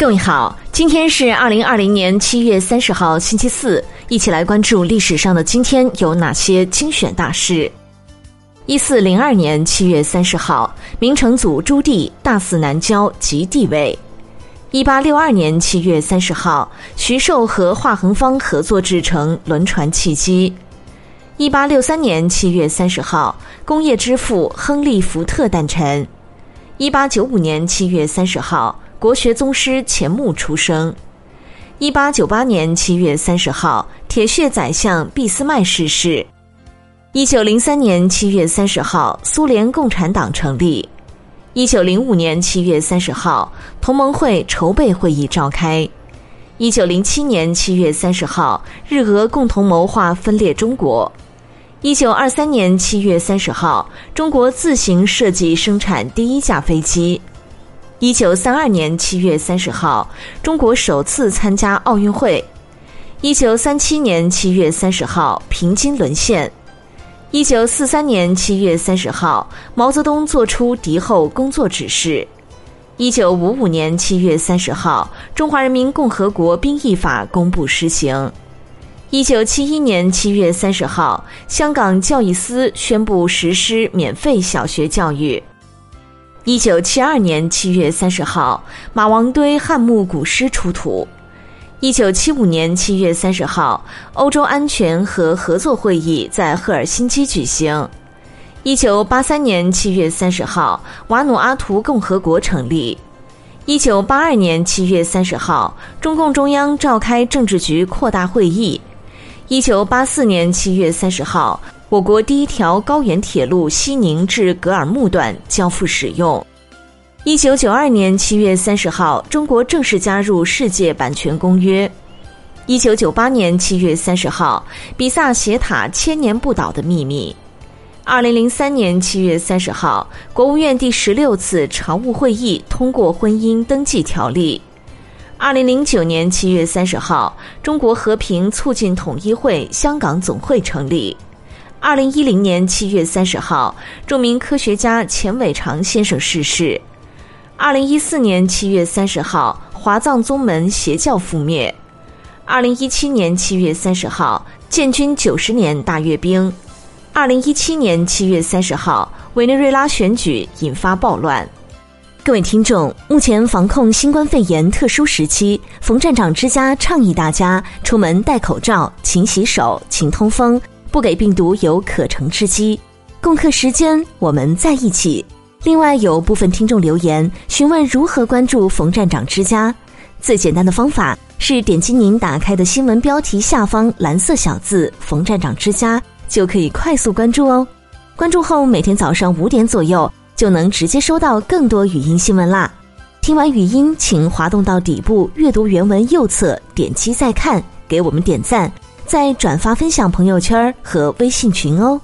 各位好，今天是二零二零年七月三十号，星期四，一起来关注历史上的今天有哪些精选大事。一四零二年七月三十号，明成祖朱棣大肆南郊即帝位。一八六二年七月三十号，徐寿和华恒芳合作制成轮船汽机。一八六三年七月三十号，工业之父亨利·福特诞辰。一八九五年七月三十号，国学宗师钱穆出生。一八九八年七月三十号，铁血宰相俾斯麦逝世。一九零三年七月三十号，苏联共产党成立。一九零五年七月三十号，同盟会筹备会议召开。一九零七年七月三十号，日俄共同谋划分裂中国。一九二三年七月三十号，中国自行设计生产第一架飞机。一九三二年七月三十号，中国首次参加奥运会。一九三七年七月三十号，平津沦陷。一九四三年七月三十号，毛泽东作出敌后工作指示。一九五五年七月三十号，《中华人民共和国兵役法》公布施行。一九七一年七月三十号，香港教育司宣布实施免费小学教育。一九七二年七月三十号，马王堆汉墓古尸出土。一九七五年七月三十号，欧洲安全和合作会议在赫尔辛基举行。一九八三年七月三十号，瓦努阿图共和国成立。一九八二年七月三十号，中共中央召开政治局扩大会议。一九八四年七月三十号，我国第一条高原铁路西宁至格尔木段交付使用。一九九二年七月三十号，中国正式加入世界版权公约。一九九八年七月三十号，比萨斜塔千年不倒的秘密。二零零三年七月三十号，国务院第十六次常务会议通过婚姻登记条例。二零零九年七月三十号，中国和平促进统一会香港总会成立。二零一零年七月三十号，著名科学家钱伟长先生逝世。二零一四年七月三十号，华藏宗门邪教覆灭。二零一七年七月三十号，建军九十年大阅兵。二零一七年七月三十号，委内瑞拉选举引发暴乱。各位听众，目前防控新冠肺炎特殊时期，冯站长之家倡议大家出门戴口罩、勤洗手、勤通风，不给病毒有可乘之机。共克时间，我们在一起。另外，有部分听众留言询问如何关注冯站长之家。最简单的方法是点击您打开的新闻标题下方蓝色小字“冯站长之家”，就可以快速关注哦。关注后，每天早上五点左右就能直接收到更多语音新闻啦。听完语音，请滑动到底部阅读原文右侧，点击再看，给我们点赞，再转发分享朋友圈和微信群哦。